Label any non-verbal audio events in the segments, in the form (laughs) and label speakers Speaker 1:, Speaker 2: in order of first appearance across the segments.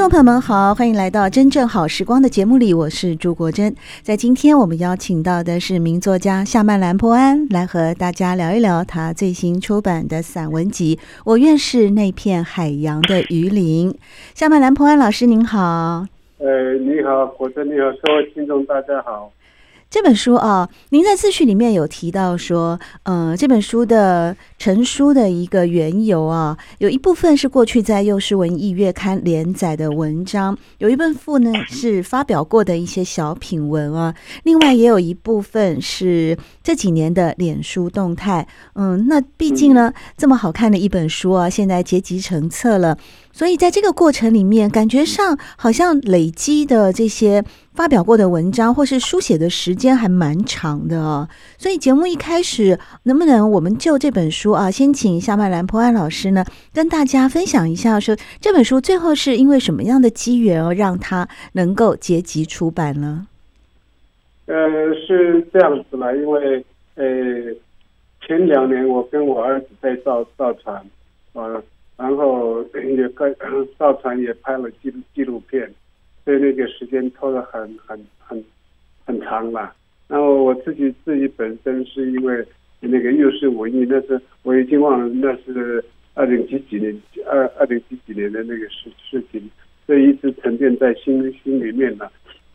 Speaker 1: 众朋友们好，欢迎来到真正好时光的节目里，我是朱国珍。在今天我们邀请到的是名作家夏曼兰波安，来和大家聊一聊他最新出版的散文集《我愿是那片海洋的鱼鳞》。夏曼兰波安老师您好，
Speaker 2: 呃，你好，国珍你好，各位听众大家好。
Speaker 1: 这本书啊，您在自序里面有提到说，呃，这本书的成书的一个缘由啊，有一部分是过去在《幼师文艺月刊》连载的文章，有一部分呢是发表过的一些小品文啊，另外也有一部分是这几年的脸书动态。嗯，那毕竟呢，这么好看的一本书啊，现在结集成册了。所以在这个过程里面，感觉上好像累积的这些发表过的文章，或是书写的时间还蛮长的哦。所以节目一开始，能不能我们就这本书啊，先请夏曼兰波安老师呢，跟大家分享一下，说这本书最后是因为什么样的机缘哦，让它能够结集出版呢？
Speaker 2: 呃，是这样子啦，因为呃，前两年我跟我儿子在造造船啊。然后也跟造船也拍了纪录纪录片，所以那个时间拖得很很很很长了。然后我自己自己本身是因为那个又是文艺，那是我已经忘了那是二零几几年二二零几几年的那个事事情，所以一直沉淀在心心里面了。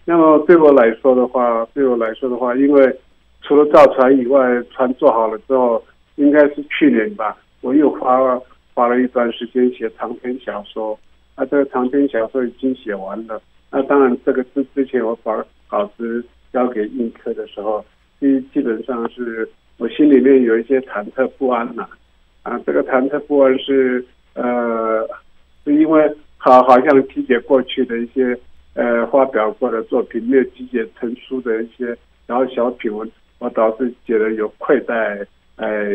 Speaker 2: 那么对我来说的话，对我来说的话，因为除了造船以外，船做好了之后，应该是去年吧，我又花了。花了一段时间写长篇小说，那这个长篇小说已经写完了。那当然，这个之之前我把稿子交给印刻的时候，基基本上是我心里面有一些忐忑不安呐。啊，这个忐忑不安是呃，是因为好好像集结过去的一些呃发表过的作品，没有集结成书的一些然后小品文，我倒是觉得有愧待，呃，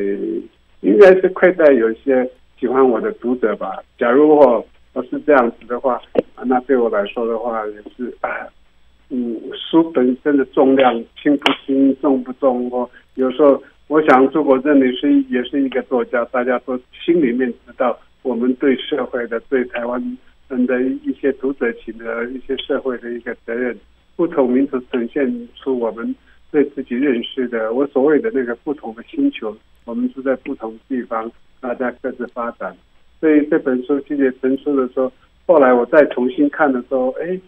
Speaker 2: 应该是愧待有一些。喜欢我的读者吧。假如我我是这样子的话，那对我来说的话也是，嗯，书本身的重量轻不轻、重不重？我有时候我想，朱国珍你是也是一个作家，大家都心里面知道，我们对社会的、对台湾人的一些读者群的一些社会的一个责任，不同民族呈现出我们对自己认识的，我所谓的那个不同的星球，我们是在不同地方。大家各自发展，所以这本书集结成书的时候，后来我再重新看的时候，哎，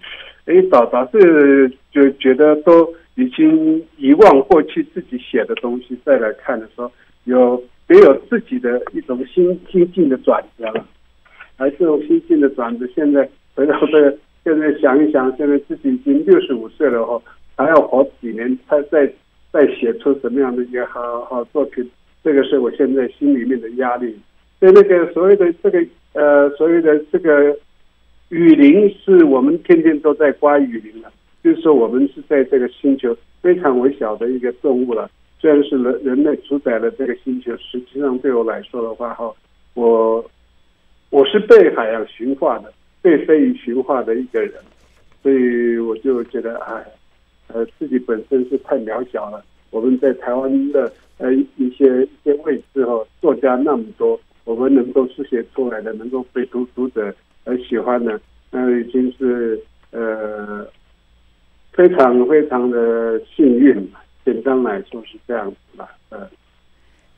Speaker 2: 哎，导导是就觉得都已经遗忘过去自己写的东西，再来看的时候，有别有自己的一种心心境的转折了。而这种心境的转折，现在回到这，现在想一想，现在自己已经六十五岁了哈，还要活几年，才再再写出什么样的一个好好作品。这个是我现在心里面的压力，所以那个所谓的这个呃，所谓的这个雨林，是我们天天都在刮雨林了，就是说我们是在这个星球非常微小的一个动物了。虽然是人人类主宰了这个星球，实际上对我来说的话，哈，我我是被海洋驯化的，被非鱼驯化的一个人，所以我就觉得，哎，呃，自己本身是太渺小了。我们在台湾的。呃，一些一些位置哈，作家那么多，我们能够书写出来的，能够被读读者而喜欢的，那已经是呃非常非常的幸运。简单来说是这样子吧。呃，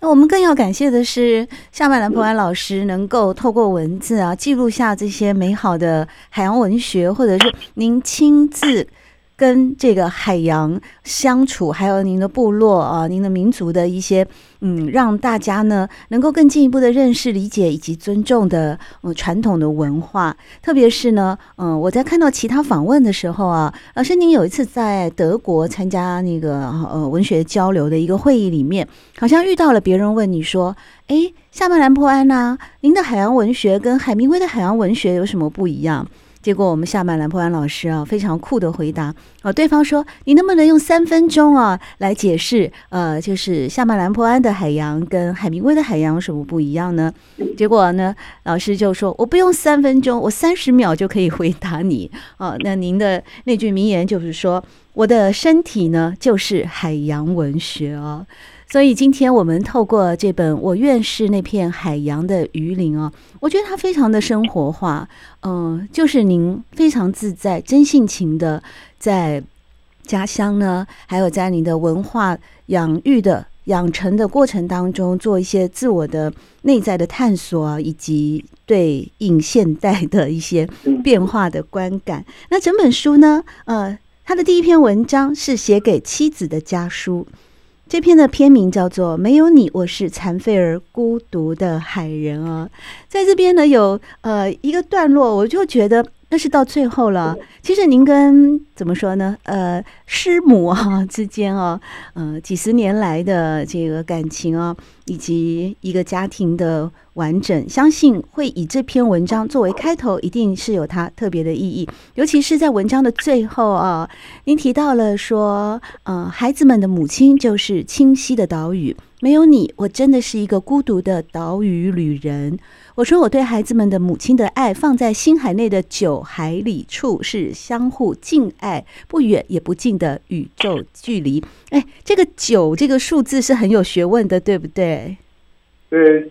Speaker 1: 那我们更要感谢的是夏曼兰波安老师，能够透过文字啊记录下这些美好的海洋文学，或者是您亲自。跟这个海洋相处，还有您的部落啊，您的民族的一些嗯，让大家呢能够更进一步的认识、理解以及尊重的呃传统的文化。特别是呢，嗯、我在看到其他访问的时候啊，老师您有一次在德国参加那个呃文学交流的一个会议里面，好像遇到了别人问你说：“哎，夏曼兰波安呐，您的海洋文学跟海明威的海洋文学有什么不一样？”结果我们夏曼兰波安老师啊，非常酷的回答啊，对方说：“你能不能用三分钟啊来解释？呃，就是夏曼兰波安的海洋跟海明威的海洋有什么不一样呢？”结果呢，老师就说：“我不用三分钟，我三十秒就可以回答你。(laughs) ”啊，那您的那句名言就是说：“我的身体呢，就是海洋文学哦。”所以今天我们透过这本《我愿是那片海洋的鱼鳞》哦，我觉得它非常的生活化，嗯、呃，就是您非常自在、真性情的在家乡呢，还有在您的文化养育的养成的过程当中，做一些自我的内在的探索，以及对应现代的一些变化的观感。那整本书呢，呃，他的第一篇文章是写给妻子的家书。这篇的片名叫做《没有你，我是残废而孤独的海人》啊，在这边呢有呃一个段落，我就觉得。但是到最后了，其实您跟怎么说呢？呃，师母啊 (laughs) 之间啊，呃，几十年来的这个感情啊，以及一个家庭的完整，相信会以这篇文章作为开头，一定是有它特别的意义。尤其是在文章的最后啊，您提到了说，呃，孩子们的母亲就是清晰的岛屿，没有你，我真的是一个孤独的岛屿旅人。我说，我对孩子们的母亲的爱放在心海内的九海里处，是相互敬爱、不远也不近的宇宙距离。哎，这个九这个数字是很有学问的，对不对？
Speaker 2: 对，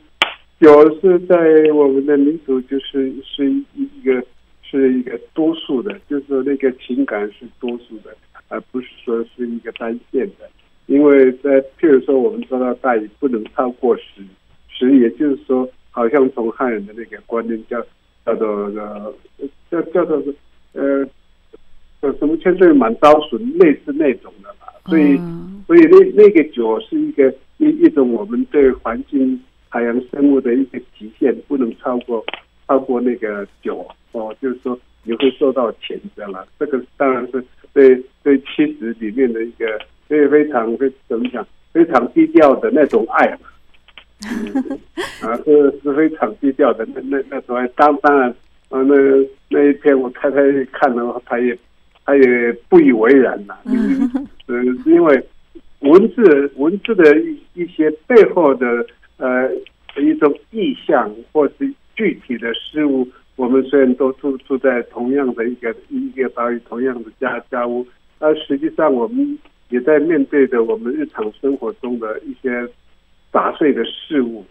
Speaker 2: 九是在我们的民族就是是一个是一个多数的，就是那个情感是多数的，而不是说是一个单线的。因为在譬如说，我们说到大于不能超过十，十也就是说。好像从汉人的那个观念叫叫做呃叫叫做呃叫什么千岁满刀笋类似那种的吧，所以所以那那个酒是一个一一种我们对环境海洋生物的一个极限，不能超过超过那个酒哦，就是说你会受到谴责了。这个当然是对对妻子里面的一个非非常非怎么讲非常低调的那种爱嘛。嗯、啊，是是非常低调的。那那那时候，当当然，啊，那那一篇我太太看了，她也她也不以为然呐。嗯，(laughs) 嗯，因为文字文字的一一些背后的呃一种意象，或是具体的事物，我们虽然都住住在同样的一个一个岛屿，同样的家家屋，但实际上我们也在面对着我们日常生活中的一些。杂碎的事物，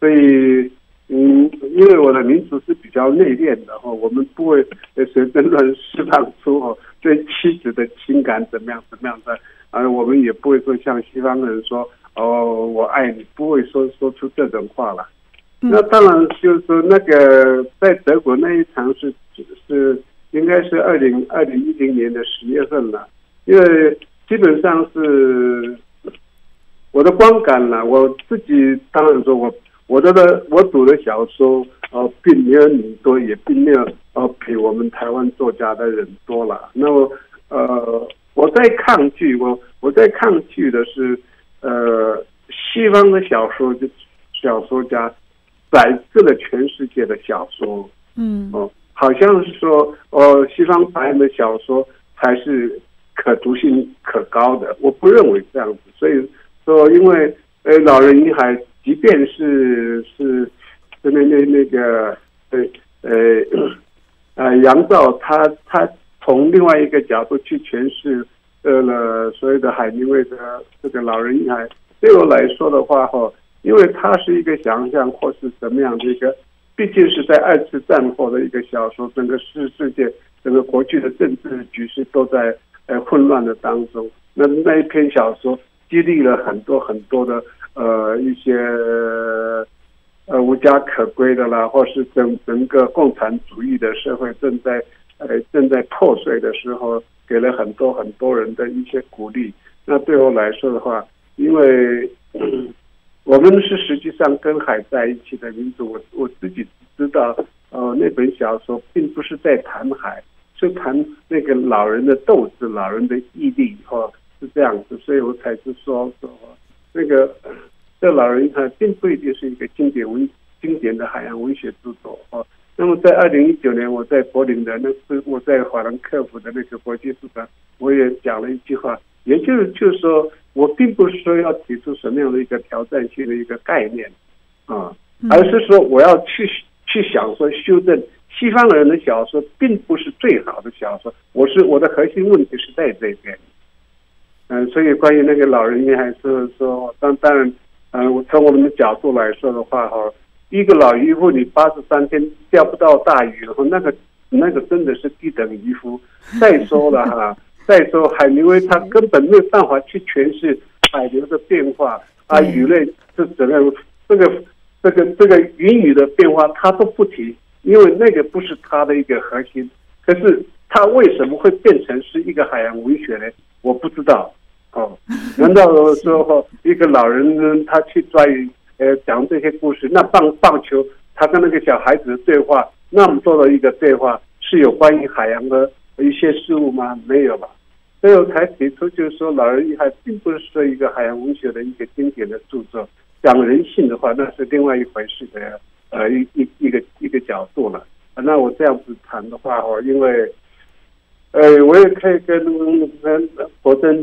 Speaker 2: 所以，嗯，因为我的民族是比较内敛的哈，我们不会随便乱释放出哦对妻子的情感怎么样怎么样的，而，我们也不会说像西方人说哦我爱你，不会说说出这种话了。那当然就是说那个在德国那一场是是应该是二零二零一零年的十月份了，因为基本上是。我的观感呢，我自己当然说我我的的我读的小说呃，并没有你多，也并没有呃比我们台湾作家的人多了。那么呃，我在抗拒我我在抗拒的是呃西方的小说就小说家宰制了全世界的小说，嗯哦，好像是说呃西方白人的小说才是可读性可高的，我不认为这样子，所以。说，因为呃，老人与海，即便是是那那那个呃呃 (clears throat) 呃杨照，他他从另外一个角度去诠释呃了所谓的海明威的这个老人与海，对我来说的话哈，因为他是一个想象或是怎么样的一个，毕竟是在二次战后的一个小说，整个世世界整个国际的政治局势都在呃混乱的当中，那那一篇小说。激励了很多很多的呃一些呃无家可归的啦，或是整整个共产主义的社会正在呃正在破碎的时候，给了很多很多人的一些鼓励。那对我来说的话，因为 (clears throat) 我们是实际上跟海在一起的民族，我我自己知道，呃，那本小说并不是在谈海，是谈那个老人的斗志、老人的毅力，哦，是这样子，所以我才是说说那个 (coughs) 这老人他并不一定是一个经典文经典的海洋文学著作，哦。那么在二零一九年，我在柏林的那次，我在法兰克福的那个国际书展，我也讲了一句话，也就是就是说，我并不是说要提出什么样的一个挑战性的一个概念啊，而是说我要去去想说修正西方人的小说并不是最好的小说，我是我的核心问题是在这边。嗯，所以关于那个老人，还是说当当然，嗯，我从我们的角度来说的话，哈。一个老渔夫，你八十三天钓不到大鱼，然后那个那个真的是低等渔夫。再说了哈，再说海明威他根本没有办法去诠释海流的变化啊，鱼类是怎样，这个这个这个云雨的变化他都不提，因为那个不是他的一个核心。可是他为什么会变成是一个海洋文学呢？我不知道。哦，难道说一个老人他去抓鱼？呃，讲这些故事，那棒棒球，他跟那个小孩子的对话，那么多的一个对话，是有关于海洋的一些事物吗？没有吧。所以我才提出，就是说，《老人与海》并不是说一个海洋文学的一个经典的著作。讲人性的话，那是另外一回事的，呃，一一一个一个角度了。那我这样子谈的话，哦，因为，呃，我也可以跟跟博登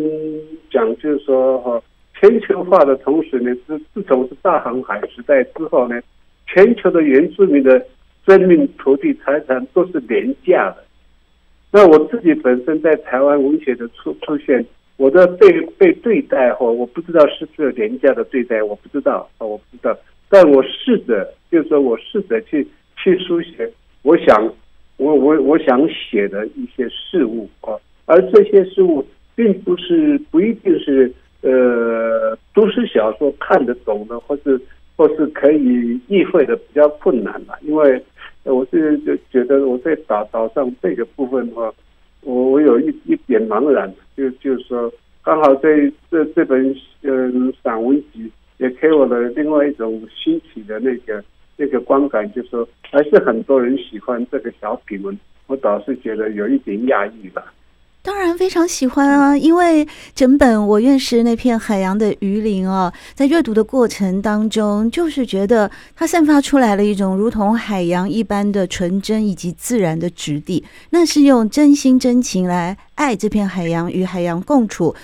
Speaker 2: 讲，就是说，哈。全球化的同时呢，自自从是大航海时代之后呢，全球的原住民的生命、土地、财产都是廉价的。那我自己本身在台湾文学的出出现，我的被被对待或我不知道是不是廉价的对待，我不知道啊，我不知道。但我试着，就是说我试着去去书写，我想我我我想写的一些事物啊，而这些事物并不是不一定是。呃，都市小说看得懂的，或是或是可以意会的比较困难吧，因为我是就觉得我在岛岛上这个部分的话，我我有一一点茫然，就就是说，刚好这这这本嗯散文集也给我了另外一种新奇的那个那个观感，就是说还是很多人喜欢这个小品文，我倒是觉得有一点压抑吧。
Speaker 1: 当然非常喜欢啊，因为整本我愿是那片海洋的鱼鳞啊，在阅读的过程当中，就是觉得它散发出来了一种如同海洋一般的纯真以及自然的质地，那是用真心真情来爱这片海洋，与海洋共处。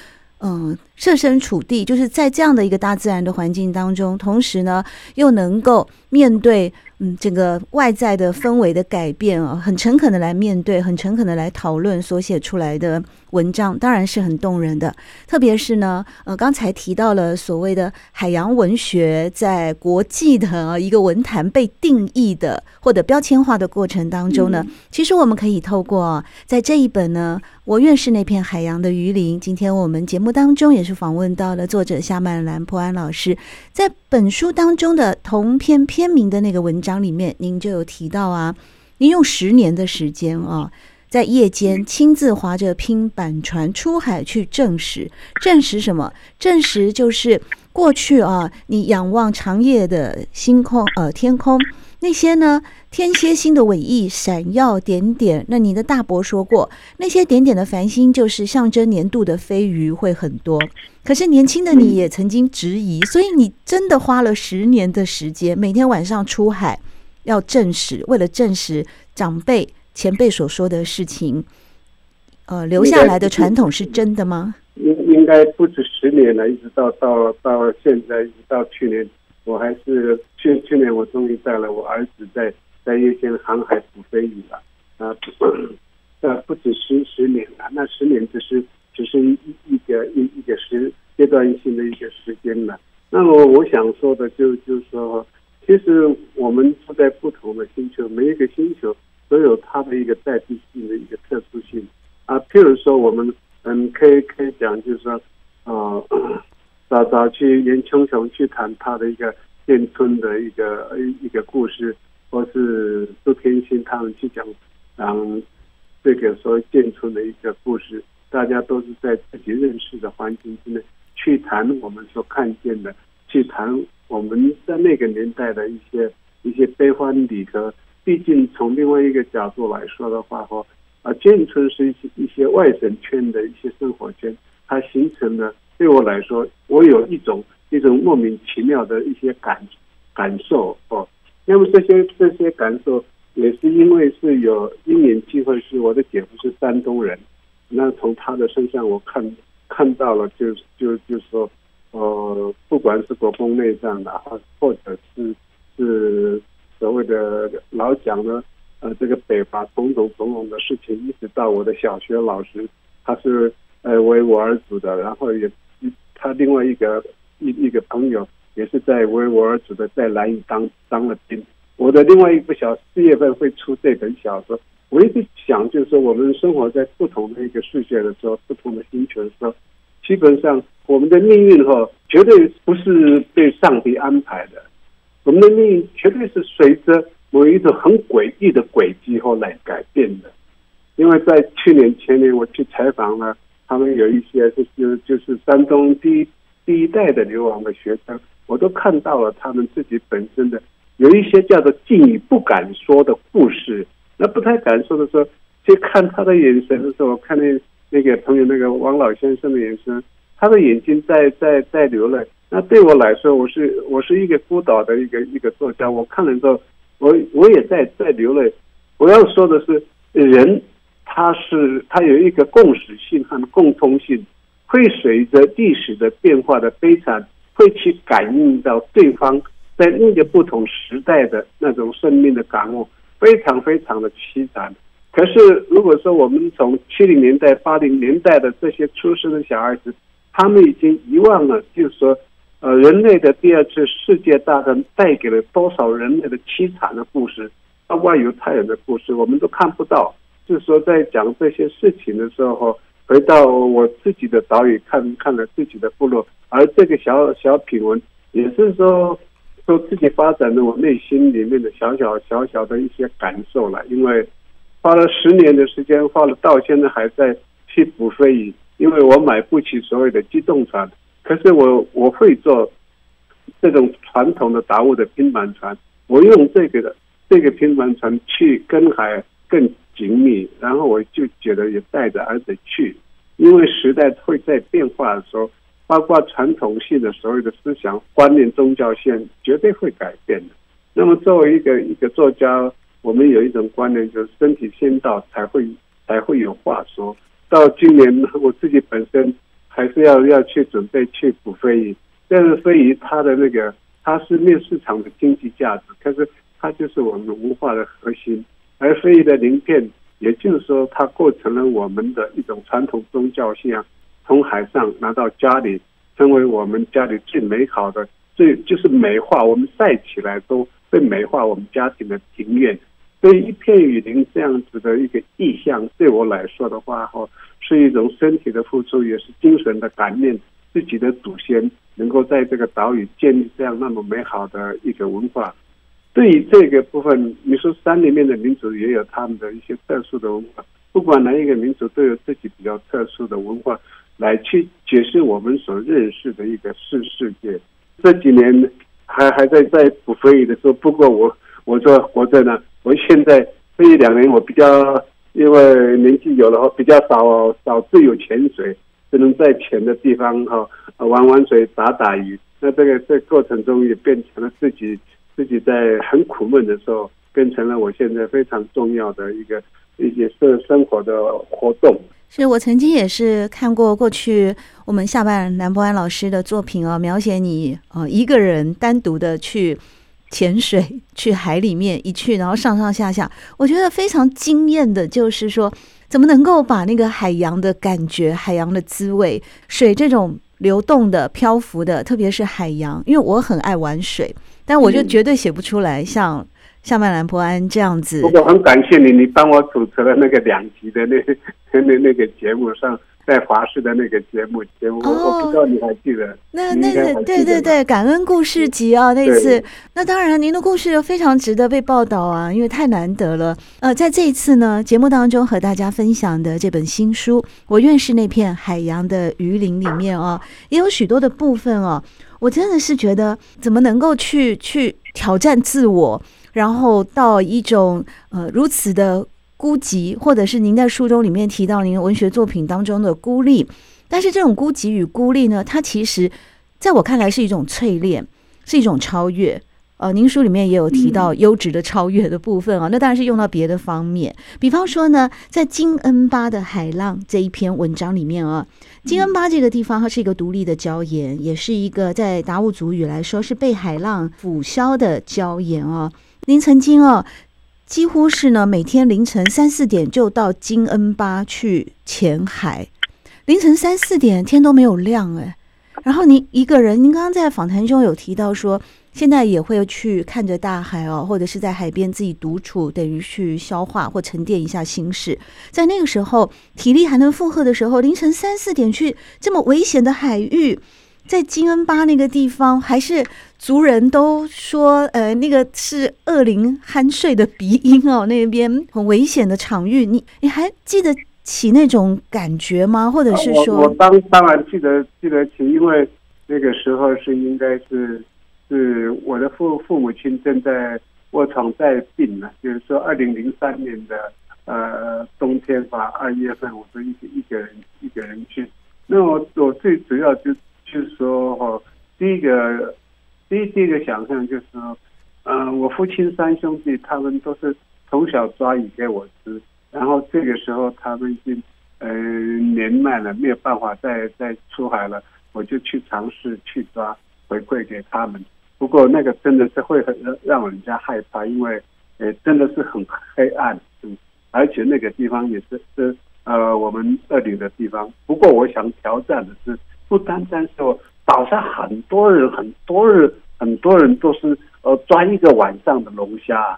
Speaker 1: 嗯，设身处地，就是在这样的一个大自然的环境当中，同时呢，又能够面对嗯这个外在的氛围的改变啊，很诚恳的来面对，很诚恳的来讨论所写出来的文章，当然是很动人的。特别是呢，呃，刚才提到了所谓的海洋文学在国际的一个文坛被定义的或者标签化的过程当中呢，嗯、其实我们可以透过在这一本呢。我愿是那片海洋的鱼鳞。今天我们节目当中也是访问到了作者夏曼兰波安老师，在本书当中的同篇篇名的那个文章里面，您就有提到啊，您用十年的时间啊，在夜间亲自划着拼板船出海去证实，证实什么？证实就是过去啊，你仰望长夜的星空，呃，天空。那些呢，天蝎星的尾翼闪耀点点。那你的大伯说过，那些点点的繁星就是象征年度的飞鱼会很多。可是年轻的你也曾经质疑，所以你真的花了十年的时间，每天晚上出海要证实，为了证实长辈前辈所说的事情，呃，留下来的传统是真的吗？
Speaker 2: 应应该不止十年了，一直到到到现在，一直到去年。我还是去去年，我终于带了我儿子在在夜间航海捕飞鱼了啊！(coughs) 呃，不止十十年了，那十年只是只是一一个一一个时阶段性的一个时间了。那么我想说的就就是说，其实我们住在不同的星球，每一个星球都有它的一个代替性的一个特殊性啊。譬如说，我们嗯，可以可以讲，就是说，啊。早早去严琼琼去谈他的一个建村的一个一个故事，或是杜天心他们去讲，嗯，这个所谓建村的一个故事，大家都是在自己认识的环境之内去谈我们所看见的，去谈我们在那个年代的一些一些悲欢离合。毕竟从另外一个角度来说的话，哈，啊，建村是一些一些外省圈的一些生活圈，它形成了对我来说，我有一种一种莫名其妙的一些感感受哦。那么这些这些感受也是因为是有因缘机会，是我的姐夫是山东人，那从他的身上我看看到了就，就就就是说，呃，不管是国共内战的，或者是是。所谓的老蒋呢，呃，这个北伐种种种种的事情，一直到我的小学老师，他是呃维吾尔族的，然后也他另外一个一一个朋友也是在维吾尔族的，在兰屿当当了兵。我的另外一部小四月份会出这本小说，我一直想就是说，我们生活在不同的一个世界的时候，不同的星球的时候，基本上我们的命运哈，绝对不是被上帝安排的。我们的命运绝对是随着某一种很诡异的轨迹后来改变的，因为在去年前年我去采访了他们有一些就是就是山东第一第一代的流亡的学生，我都看到了他们自己本身的有一些叫做禁语不敢说的故事。那不太敢说的时候，就看他的眼神的时候，我看那那个朋友那个王老先生的眼神，他的眼睛在在在流泪。那对我来说，我是我是一个孤岛的一个一个作家。我看了之后，我我也在在流泪。我要说的是，人他是他有一个共识性和共通性，会随着历史的变化的悲惨，会去感应到对方在那个不同时代的那种生命的感悟，非常非常的凄惨。可是如果说我们从七零年代、八零年代的这些出生的小孩子，他们已经遗忘了，就是说。呃，人类的第二次世界大战带给了多少人类的凄惨的故事，包括犹太人的故事，我们都看不到。就是说，在讲这些事情的时候，回到我自己的岛屿看看了自己的部落，而这个小小品文也是说说自己发展的我内心里面的小小小小的一些感受了。因为花了十年的时间，花了到现在还在去补飞鱼，因为我买不起所谓的机动船。可是我我会做这种传统的达悟的拼板船，我用这个的这个拼板船去跟海更紧密，然后我就觉得也带着儿子去，因为时代会在变化的时候，包括传统性的所有的思想观念、宗教性绝对会改变的。那么作为一个一个作家，我们有一种观念，就是身体先到才会才会有话说。到今年我自己本身。还是要要去准备去补非遗，但是非遗它的那个它是面市场的经济价值，可是它就是我们文化的核心。而飞鱼的鳞片，也就是说它构成了我们的一种传统宗教信仰，从海上拿到家里，成为我们家里最美好的，最就是美化我们晒起来都会美化我们家庭的庭院。所以一片雨林这样子的一个意象，对我来说的话，哈。是一种身体的付出，也是精神的感念。自己的祖先能够在这个岛屿建立这样那么美好的一个文化。对于这个部分，你说山里面的民族也有他们的一些特殊的文化。不管哪一个民族都有自己比较特殊的文化，来去解释我们所认识的一个世世界。这几年还还在在捕飞鱼的时候，不过我我说活着呢，我现在这一两年我比较。因为年纪有了后，比较少少自由潜水，只能在浅的地方哈玩玩水、打打鱼。那这个这过程中也变成了自己自己在很苦闷的时候，变成了我现在非常重要的一个一些生生活的活动。
Speaker 1: 是我曾经也是看过过去我们下半南博安老师的作品啊，描写你啊一个人单独的去。潜水去海里面一去，然后上上下下，我觉得非常惊艳的，就是说怎么能够把那个海洋的感觉、海洋的滋味、水这种流动的、漂浮的，特别是海洋，因为我很爱玩水，但我就绝对写不出来像夏曼兰博安这样子。
Speaker 2: 我很感谢你，你帮我主持了那个两集的那 (laughs) 那那个节目上，在华视的那个节目节目，我不知道你还记得？
Speaker 1: 那那个对对对，感恩故事集啊，那次那当然您的故事非常值得被报道啊，因为太难得了。呃，在这一次呢节目当中和大家分享的这本新书《我愿是那片海洋的鱼鳞》里面啊，也有许多的部分啊，我真的是觉得怎么能够去去挑战自我，然后到一种呃如此的。孤寂，或者是您在书中里面提到您文学作品当中的孤立，但是这种孤寂与孤立呢，它其实在我看来是一种淬炼，是一种超越。呃，您书里面也有提到优质的超越的部分啊，那当然是用到别的方面，比方说呢，在金恩巴的海浪这一篇文章里面啊，金恩巴这个地方它是一个独立的礁岩，也是一个在达悟族语来说是被海浪腐消的礁岩啊。您曾经啊。几乎是呢，每天凌晨三四点就到金恩巴去潜海，凌晨三四点天都没有亮哎。然后您一个人，您刚刚在访谈中有提到说，现在也会去看着大海哦，或者是在海边自己独处，等于去消化或沉淀一下心事。在那个时候，体力还能负荷的时候，凌晨三四点去这么危险的海域。在金恩巴那个地方，还是族人都说，呃，那个是恶灵酣睡的鼻音哦，那边很危险的场域，你你还记得起那种感觉吗？或者是说，
Speaker 2: 我，我当当然记得记得起，因为那个时候是应该是是我的父父母亲正在卧床在病呢，就是说二零零三年的呃冬天吧，二月份，我就一个一个人一个人去，那我我最主要就。就是说，哈，第一个，第一第一个想象就是说，嗯、呃，我父亲三兄弟他们都是从小抓鱼给我吃，然后这个时候他们已经，嗯、呃，年迈了，没有办法再再出海了，我就去尝试去抓，回馈给他们。不过那个真的是会很让人家害怕，因为，呃，真的是很黑暗，嗯，而且那个地方也是是呃我们二里的地方。不过我想挑战的是。不单单说岛上很多人，很多人，很多人都是呃抓一个晚上的龙虾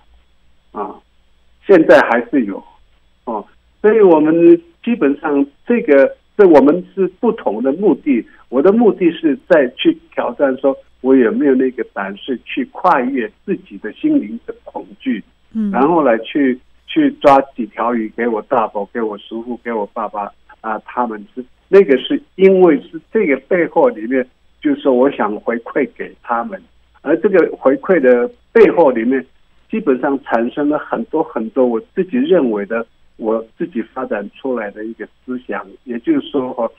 Speaker 2: 啊，现在还是有哦，所以我们基本上这个这我们是不同的目的。我的目的是在去挑战，说我有没有那个胆识去跨越自己的心灵的恐惧，嗯，然后来去去抓几条鱼给我大伯，给我叔父，给我爸爸啊，他们是。那个是因为是这个背后里面，就是说我想回馈给他们，而这个回馈的背后里面，基本上产生了很多很多我自己认为的，我自己发展出来的一个思想。也就是说，哈，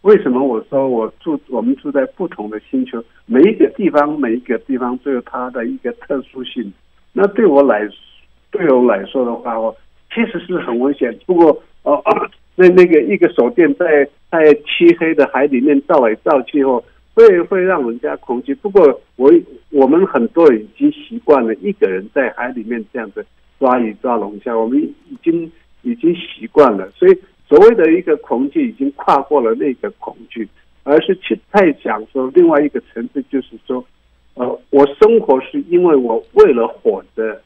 Speaker 2: 为什么我说我住我们住在不同的星球，每一个地方每一个地方都有它的一个特殊性。那对我来对我来说的话，我其实是很危险。不过哦。(laughs) 那那个一个手电在在漆黑的海里面照来照去后，会会让人家恐惧。不过我我们很多人已经习惯了一个人在海里面这样子抓鱼抓龙虾，我们已经已经习惯了。所以所谓的一个恐惧已经跨过了那个恐惧，而是去再讲说另外一个层次，就是说，呃，我生活是因为我为了活着，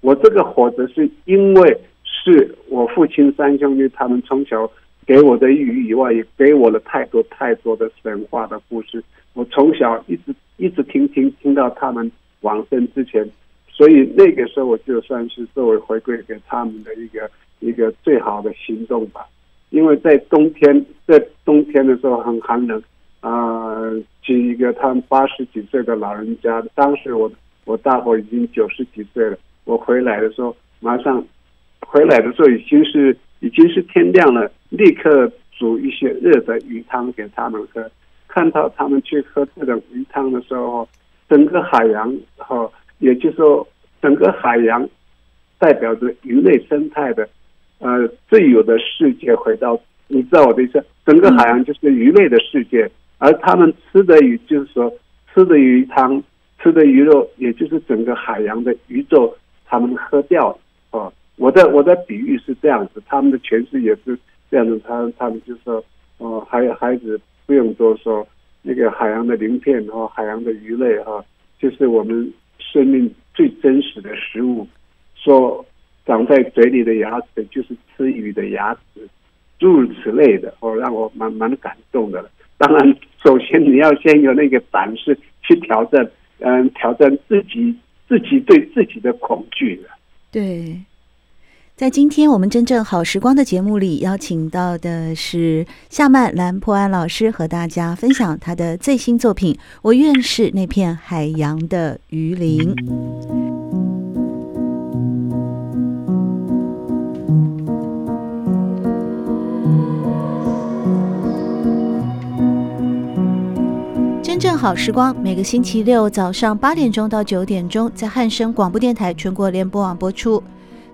Speaker 2: 我这个活着是因为。是我父亲三兄弟，他们从小给我的鱼以外，也给我了太多太多的神话的故事。我从小一直一直听听听到他们往生之前，所以那个时候我就算是作为回馈给他们的一个一个最好的行动吧。因为在冬天，在冬天的时候很寒冷啊，去、呃、一个他们八十几岁的老人家，当时我我大伯已经九十几岁了，我回来的时候马上。回来的时候已经是已经是天亮了，立刻煮一些热的鱼汤给他们喝。看到他们去喝这种鱼汤的时候，整个海洋哈，也就是说整个海洋代表着鱼类生态的呃最有的世界回到，你知道我的意思？整个海洋就是鱼类的世界，而他们吃的鱼就是说吃的鱼汤、吃的鱼肉，也就是整个海洋的鱼肉，他们喝掉了。我的我的比喻是这样子，他们的诠释也是这样子。他他们就说，哦，还有孩子不用多说，那个海洋的鳞片和海洋的鱼类哈，就是我们生命最真实的食物。说长在嘴里的牙齿就是吃鱼的牙齿，诸如此类的，哦，让我蛮蛮感动的。当然，首先你要先有那个胆识去挑战，嗯，挑战自己自己对自己的恐惧的。
Speaker 1: 对，在今天我们真正好时光的节目里，邀请到的是夏曼蓝波安老师，和大家分享他的最新作品《我愿是那片海洋的鱼鳞》。真正好时光，每个星期六早上八点钟到九点钟，在汉声广播电台全国联播网播出。